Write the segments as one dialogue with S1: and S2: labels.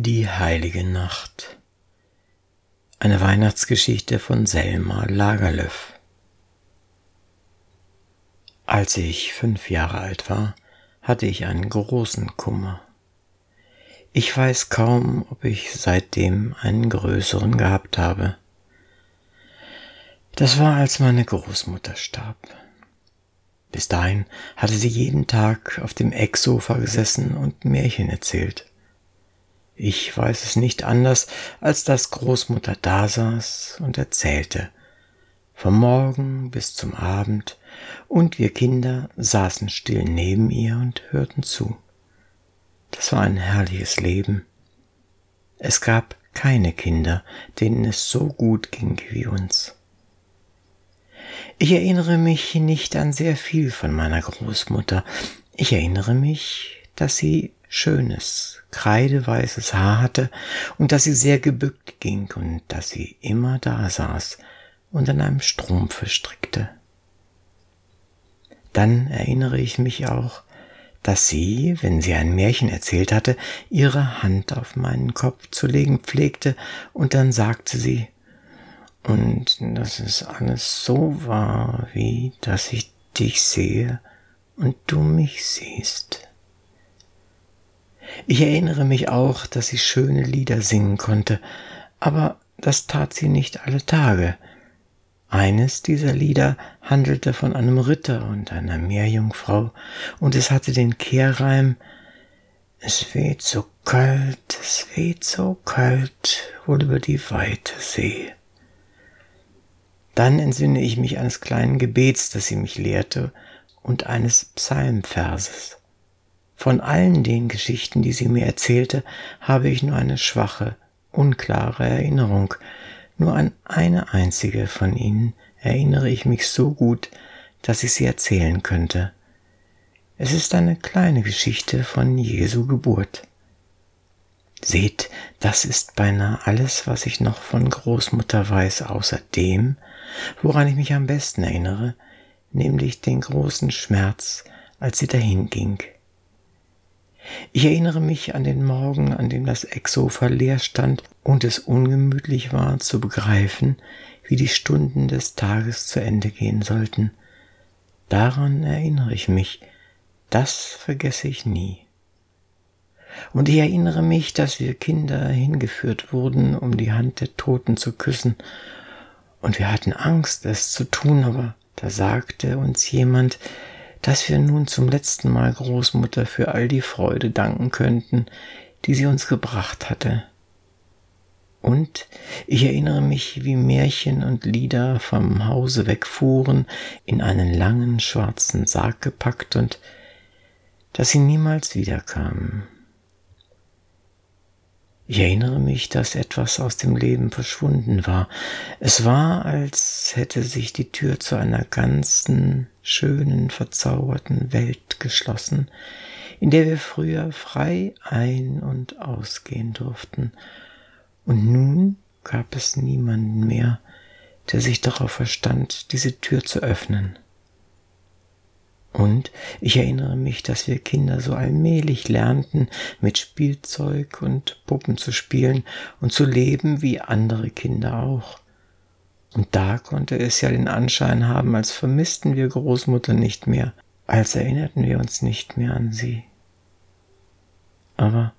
S1: Die heilige Nacht. Eine Weihnachtsgeschichte von Selma Lagerlöf. Als ich fünf Jahre alt war, hatte ich einen großen Kummer. Ich weiß kaum, ob ich seitdem einen größeren gehabt habe. Das war, als meine Großmutter starb. Bis dahin hatte sie jeden Tag auf dem Ecksofa gesessen und Märchen erzählt. Ich weiß es nicht anders, als dass Großmutter da saß und erzählte. Vom Morgen bis zum Abend, und wir Kinder saßen still neben ihr und hörten zu. Das war ein herrliches Leben. Es gab keine Kinder, denen es so gut ging wie uns. Ich erinnere mich nicht an sehr viel von meiner Großmutter. Ich erinnere mich, dass sie schönes, kreideweißes Haar hatte und dass sie sehr gebückt ging und dass sie immer da saß und an einem Strumpfe strickte. Dann erinnere ich mich auch, dass sie, wenn sie ein Märchen erzählt hatte, ihre Hand auf meinen Kopf zu legen pflegte, und dann sagte sie, und dass es alles so war, wie dass ich dich sehe und du mich siehst. Ich erinnere mich auch, dass sie schöne Lieder singen konnte, aber das tat sie nicht alle Tage. Eines dieser Lieder handelte von einem Ritter und einer Meerjungfrau, und es hatte den Kehrreim Es weht so kalt, es weht so kalt, wohl über die weite See. Dann entsinne ich mich eines kleinen Gebets, das sie mich lehrte, und eines Psalmverses. Von allen den Geschichten, die sie mir erzählte, habe ich nur eine schwache, unklare Erinnerung. Nur an eine einzige von ihnen erinnere ich mich so gut, dass ich sie erzählen könnte. Es ist eine kleine Geschichte von Jesu Geburt. Seht, das ist beinahe alles, was ich noch von Großmutter weiß, außer dem, woran ich mich am besten erinnere, nämlich den großen Schmerz, als sie dahin ging. Ich erinnere mich an den Morgen, an dem das Ecksofa leer stand und es ungemütlich war zu begreifen, wie die Stunden des Tages zu Ende gehen sollten. Daran erinnere ich mich, das vergesse ich nie. Und ich erinnere mich, dass wir Kinder hingeführt wurden, um die Hand der Toten zu küssen, und wir hatten Angst, es zu tun, aber da sagte uns jemand, dass wir nun zum letzten Mal Großmutter für all die Freude danken könnten, die sie uns gebracht hatte. Und ich erinnere mich, wie Märchen und Lieder vom Hause wegfuhren, in einen langen schwarzen Sarg gepackt und dass sie niemals wiederkamen. Ich erinnere mich, dass etwas aus dem Leben verschwunden war. Es war, als hätte sich die Tür zu einer ganzen, schönen, verzauberten Welt geschlossen, in der wir früher frei ein- und ausgehen durften. Und nun gab es niemanden mehr, der sich darauf verstand, diese Tür zu öffnen. Und ich erinnere mich, dass wir Kinder so allmählich lernten, mit Spielzeug und Puppen zu spielen und zu leben wie andere Kinder auch. Und da konnte es ja den Anschein haben, als vermissten wir Großmutter nicht mehr, als erinnerten wir uns nicht mehr an sie. Aber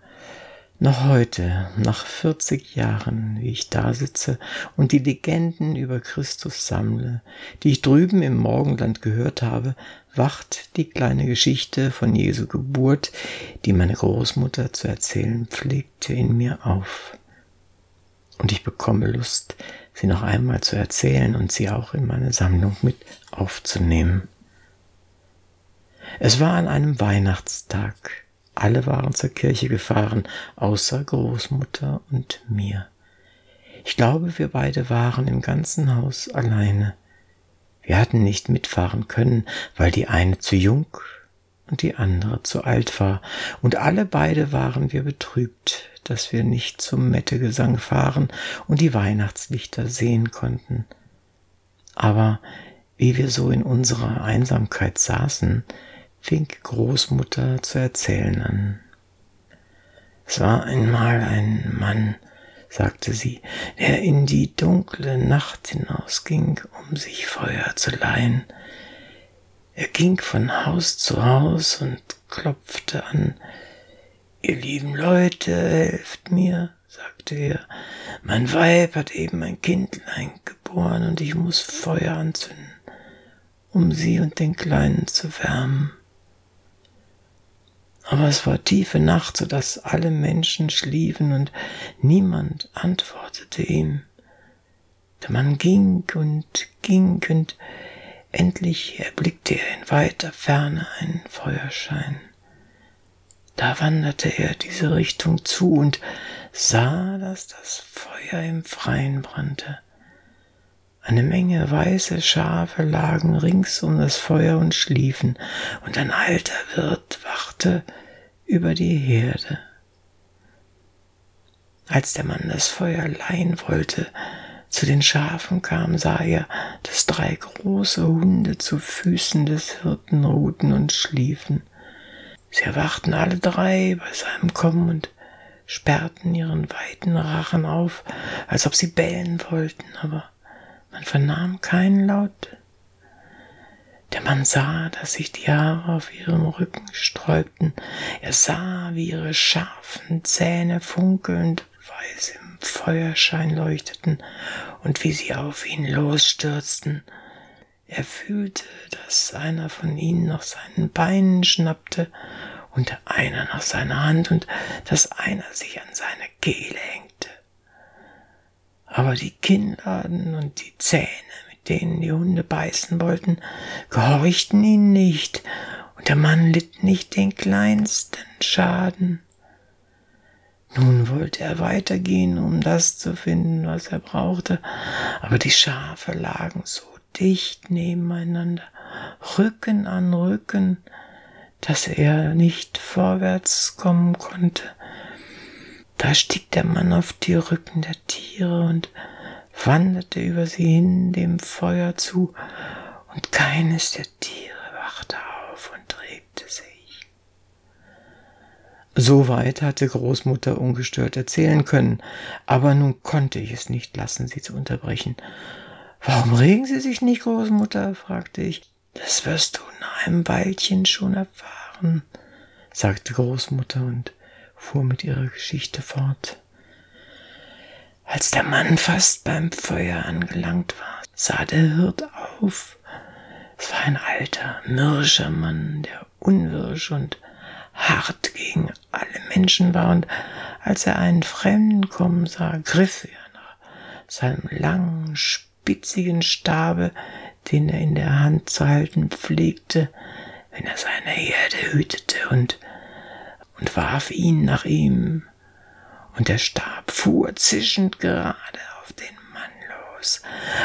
S1: noch heute, nach 40 Jahren, wie ich da sitze und die Legenden über Christus sammle, die ich drüben im Morgenland gehört habe, wacht die kleine Geschichte von Jesu Geburt, die meine Großmutter zu erzählen pflegte, in mir auf. Und ich bekomme Lust, sie noch einmal zu erzählen und sie auch in meine Sammlung mit aufzunehmen. Es war an einem Weihnachtstag, alle waren zur Kirche gefahren, außer Großmutter und mir. Ich glaube, wir beide waren im ganzen Haus alleine. Wir hatten nicht mitfahren können, weil die eine zu jung und die andere zu alt war, und alle beide waren wir betrübt, dass wir nicht zum Mettegesang fahren und die Weihnachtslichter sehen konnten. Aber wie wir so in unserer Einsamkeit saßen, fing Großmutter zu erzählen an. Es war einmal ein Mann, sagte sie, der in die dunkle Nacht hinausging, um sich Feuer zu leihen. Er ging von Haus zu Haus und klopfte an. Ihr lieben Leute, helft mir, sagte er. Mein Weib hat eben ein Kindlein geboren und ich muss Feuer anzünden, um sie und den Kleinen zu wärmen. Aber es war tiefe Nacht, so dass alle Menschen schliefen und niemand antwortete ihm. Der Mann ging und ging und endlich erblickte er in weiter Ferne einen Feuerschein. Da wanderte er diese Richtung zu und sah, dass das Feuer im Freien brannte. Eine Menge weiße Schafe lagen rings um das Feuer und schliefen, und ein alter Wirt wachte über die Herde. Als der Mann das Feuer leihen wollte, zu den Schafen kam, sah er, dass drei große Hunde zu Füßen des Hirten ruhten und schliefen. Sie erwachten alle drei bei seinem Kommen und sperrten ihren weiten Rachen auf, als ob sie bellen wollten, aber man vernahm keinen Laut. Der Mann sah, dass sich die Haare auf ihrem Rücken sträubten. Er sah, wie ihre scharfen Zähne funkelnd weiß im Feuerschein leuchteten und wie sie auf ihn losstürzten. Er fühlte, dass einer von ihnen nach seinen Beinen schnappte und einer nach seiner Hand und dass einer sich an seine Kehle hängte aber die Kinnladen und die Zähne, mit denen die Hunde beißen wollten, gehorchten ihnen nicht, und der Mann litt nicht den kleinsten Schaden. Nun wollte er weitergehen, um das zu finden, was er brauchte, aber die Schafe lagen so dicht nebeneinander, Rücken an Rücken, dass er nicht vorwärts kommen konnte. Da stieg der Mann auf die Rücken der Tiere und wanderte über sie hin dem Feuer zu, und keines der Tiere wachte auf und regte sich. Soweit hatte Großmutter ungestört erzählen können, aber nun konnte ich es nicht lassen, sie zu unterbrechen. Warum regen Sie sich nicht, Großmutter? fragte ich. Das wirst du nach einem Weilchen schon erfahren, sagte Großmutter und fuhr mit ihrer Geschichte fort. Als der Mann fast beim Feuer angelangt war, sah der Hirt auf. Es war ein alter, mürrischer Mann, der unwirsch und hart gegen alle Menschen war, und als er einen Fremden kommen sah, griff er nach seinem langen, spitzigen Stabe, den er in der Hand zu halten pflegte, wenn er seine Herde hütete, und und warf ihn nach ihm, und der Stab fuhr zischend gerade auf den Mann los.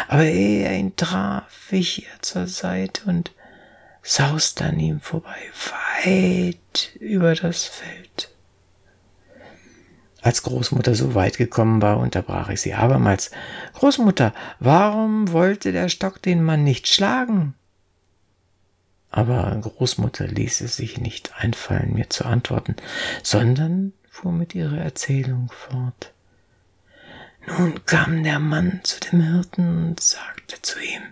S1: Aber ehe er ihn traf, wich er zur Seite und sauste an ihm vorbei, weit über das Feld. Als Großmutter so weit gekommen war, unterbrach ich sie abermals. Großmutter, warum wollte der Stock den Mann nicht schlagen? Aber Großmutter ließ es sich nicht einfallen, mir zu antworten, sondern fuhr mit ihrer Erzählung fort. Nun kam der Mann zu dem Hirten und sagte zu ihm,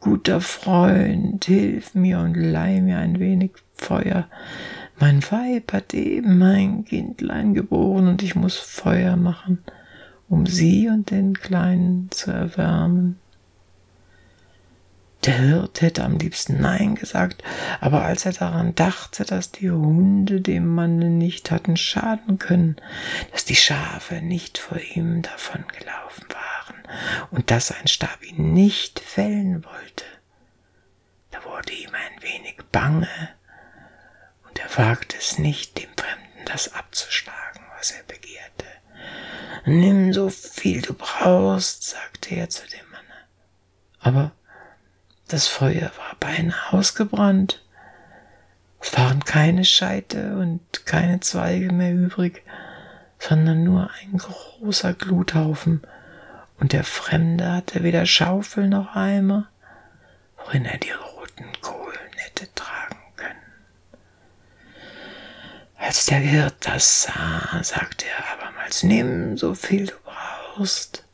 S1: Guter Freund, hilf mir und leih mir ein wenig Feuer. Mein Weib hat eben mein Kindlein geboren und ich muss Feuer machen, um sie und den Kleinen zu erwärmen. Der Hirt hätte am liebsten Nein gesagt, aber als er daran dachte, dass die Hunde dem Manne nicht hatten schaden können, dass die Schafe nicht vor ihm davongelaufen waren und dass ein Stab ihn nicht fällen wollte, da wurde ihm ein wenig bange und er wagte es nicht, dem Fremden das abzuschlagen, was er begehrte. Nimm so viel du brauchst, sagte er zu dem Manne. Aber das Feuer war beinahe ausgebrannt. Es waren keine Scheite und keine Zweige mehr übrig, sondern nur ein großer Gluthaufen, und der Fremde hatte weder Schaufel noch Eimer, worin er die roten Kohlen hätte tragen können. Als der Wirt das sah, sagte er abermals, nimm so viel du brauchst.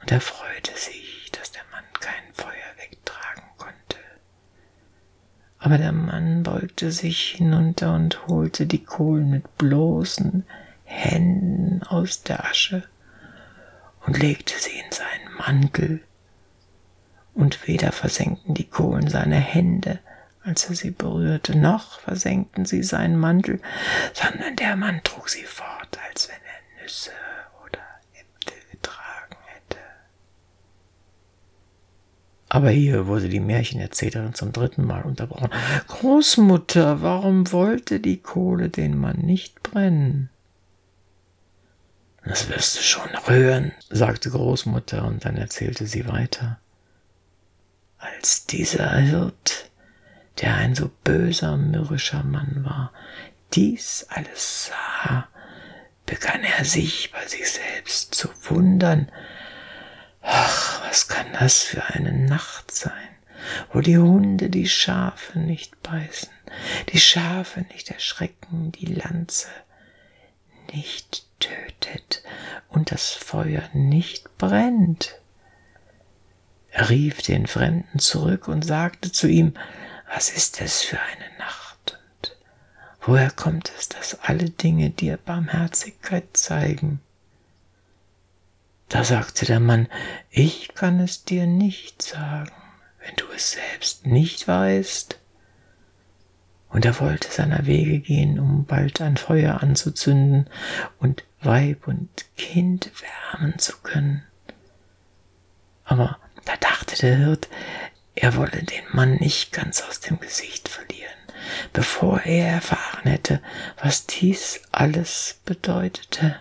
S1: Und er freute sich, dass der Mann kein Feuer wegtragen konnte. Aber der Mann beugte sich hinunter und holte die Kohlen mit bloßen Händen aus der Asche und legte sie in seinen Mantel. Und weder versenkten die Kohlen seine Hände, als er sie berührte, noch versenkten sie seinen Mantel, sondern der Mann trug sie fort, als wenn er Nüsse oder Äpfel getragen hätte. Aber hier wurde die Märchenerzählerin zum dritten Mal unterbrochen. Großmutter, warum wollte die Kohle den Mann nicht brennen? Das wirst du schon rühren, sagte Großmutter, und dann erzählte sie weiter. Als dieser Hirt der ein so böser, mürrischer Mann war, dies alles sah, begann er sich bei sich selbst zu wundern. Ach, was kann das für eine Nacht sein, wo die Hunde die Schafe nicht beißen, die Schafe nicht erschrecken, die Lanze nicht tötet und das Feuer nicht brennt. Er rief den Fremden zurück und sagte zu ihm, was ist es für eine Nacht und woher kommt es, dass alle Dinge dir Barmherzigkeit zeigen? Da sagte der Mann, ich kann es dir nicht sagen, wenn du es selbst nicht weißt. Und er wollte seiner Wege gehen, um bald ein Feuer anzuzünden und Weib und Kind wärmen zu können. Aber da dachte der Hirt, er wolle den Mann nicht ganz aus dem Gesicht verlieren, bevor er erfahren hätte, was dies alles bedeutete.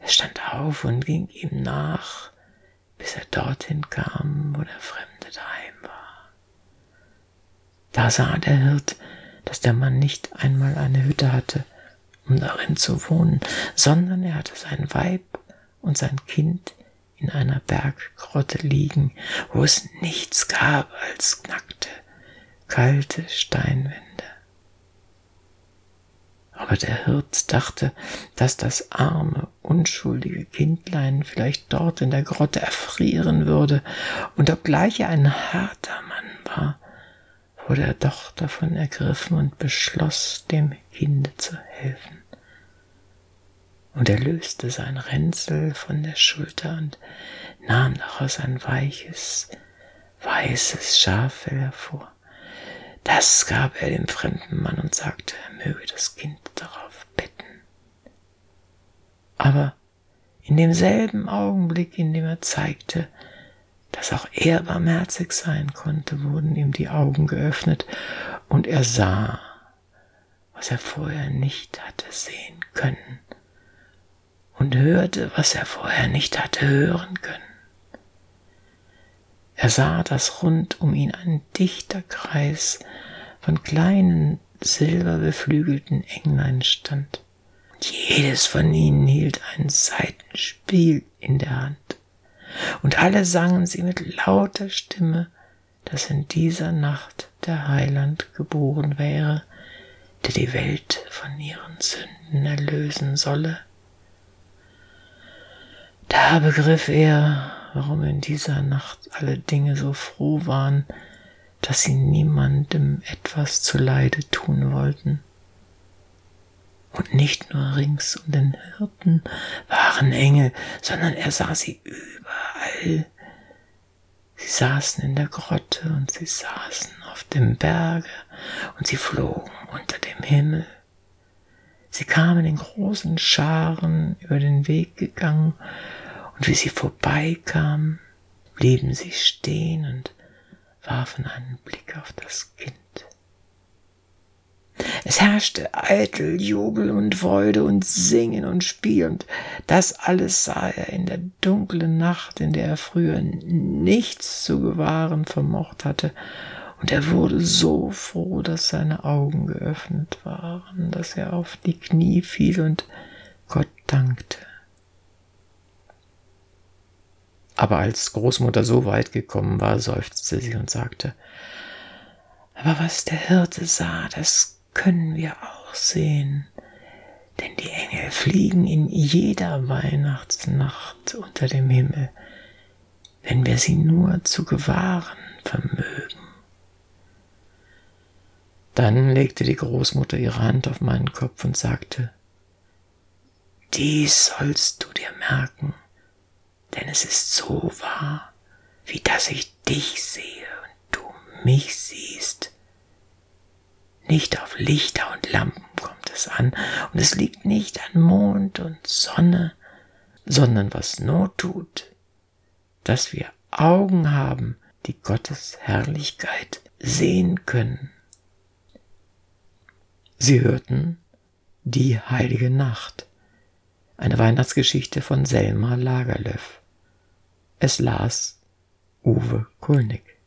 S1: Er stand auf und ging ihm nach, bis er dorthin kam, wo der Fremde daheim war. Da sah der Hirt, dass der Mann nicht einmal eine Hütte hatte, um darin zu wohnen, sondern er hatte sein Weib und sein Kind in einer Berggrotte liegen, wo es nichts gab als nackte, kalte Steinwände. Aber der Hirt dachte, dass das arme, unschuldige Kindlein vielleicht dort in der Grotte erfrieren würde, und obgleich er ein harter Mann war, wurde er doch davon ergriffen und beschloss, dem Kinde zu helfen und er löste sein Ränzel von der Schulter und nahm daraus ein weiches, weißes Schaffell hervor. Das gab er dem fremden Mann und sagte, er möge das Kind darauf betten. Aber in demselben Augenblick, in dem er zeigte, dass auch er barmherzig sein konnte, wurden ihm die Augen geöffnet und er sah, was er vorher nicht hatte sehen können und hörte, was er vorher nicht hatte hören können. Er sah, dass rund um ihn ein dichter Kreis von kleinen, silberbeflügelten Englein stand. Und jedes von ihnen hielt ein Seitenspiel in der Hand. Und alle sangen sie mit lauter Stimme, dass in dieser Nacht der Heiland geboren wäre, der die Welt von ihren Sünden erlösen solle. Da begriff er, warum in dieser Nacht alle Dinge so froh waren, dass sie niemandem etwas zuleide tun wollten. Und nicht nur rings um den Hirten waren Engel, sondern er sah sie überall. Sie saßen in der Grotte und sie saßen auf dem Berge und sie flogen unter dem Himmel. Sie kamen in großen Scharen über den Weg gegangen und wie sie vorbeikamen, blieben sie stehen und warfen einen Blick auf das Kind. Es herrschte eitel Jubel und Freude und Singen und Spiel, und das alles sah er in der dunklen Nacht, in der er früher nichts zu gewahren vermocht hatte, und er wurde so froh, dass seine Augen geöffnet waren, dass er auf die Knie fiel und Gott dankte. Aber als Großmutter so weit gekommen war, seufzte sie und sagte, aber was der Hirte sah, das können wir auch sehen, denn die Engel fliegen in jeder Weihnachtsnacht unter dem Himmel, wenn wir sie nur zu gewahren vermögen. Dann legte die Großmutter ihre Hand auf meinen Kopf und sagte, dies sollst du dir merken, denn es ist so wahr, wie dass ich dich sehe und du mich siehst. Nicht auf Lichter und Lampen kommt es an, und es liegt nicht an Mond und Sonne, sondern was Not tut, dass wir Augen haben, die Gottes Herrlichkeit sehen können. Sie hörten die heilige Nacht, eine Weihnachtsgeschichte von Selma Lagerlöf. Es las Uwe Kulnig.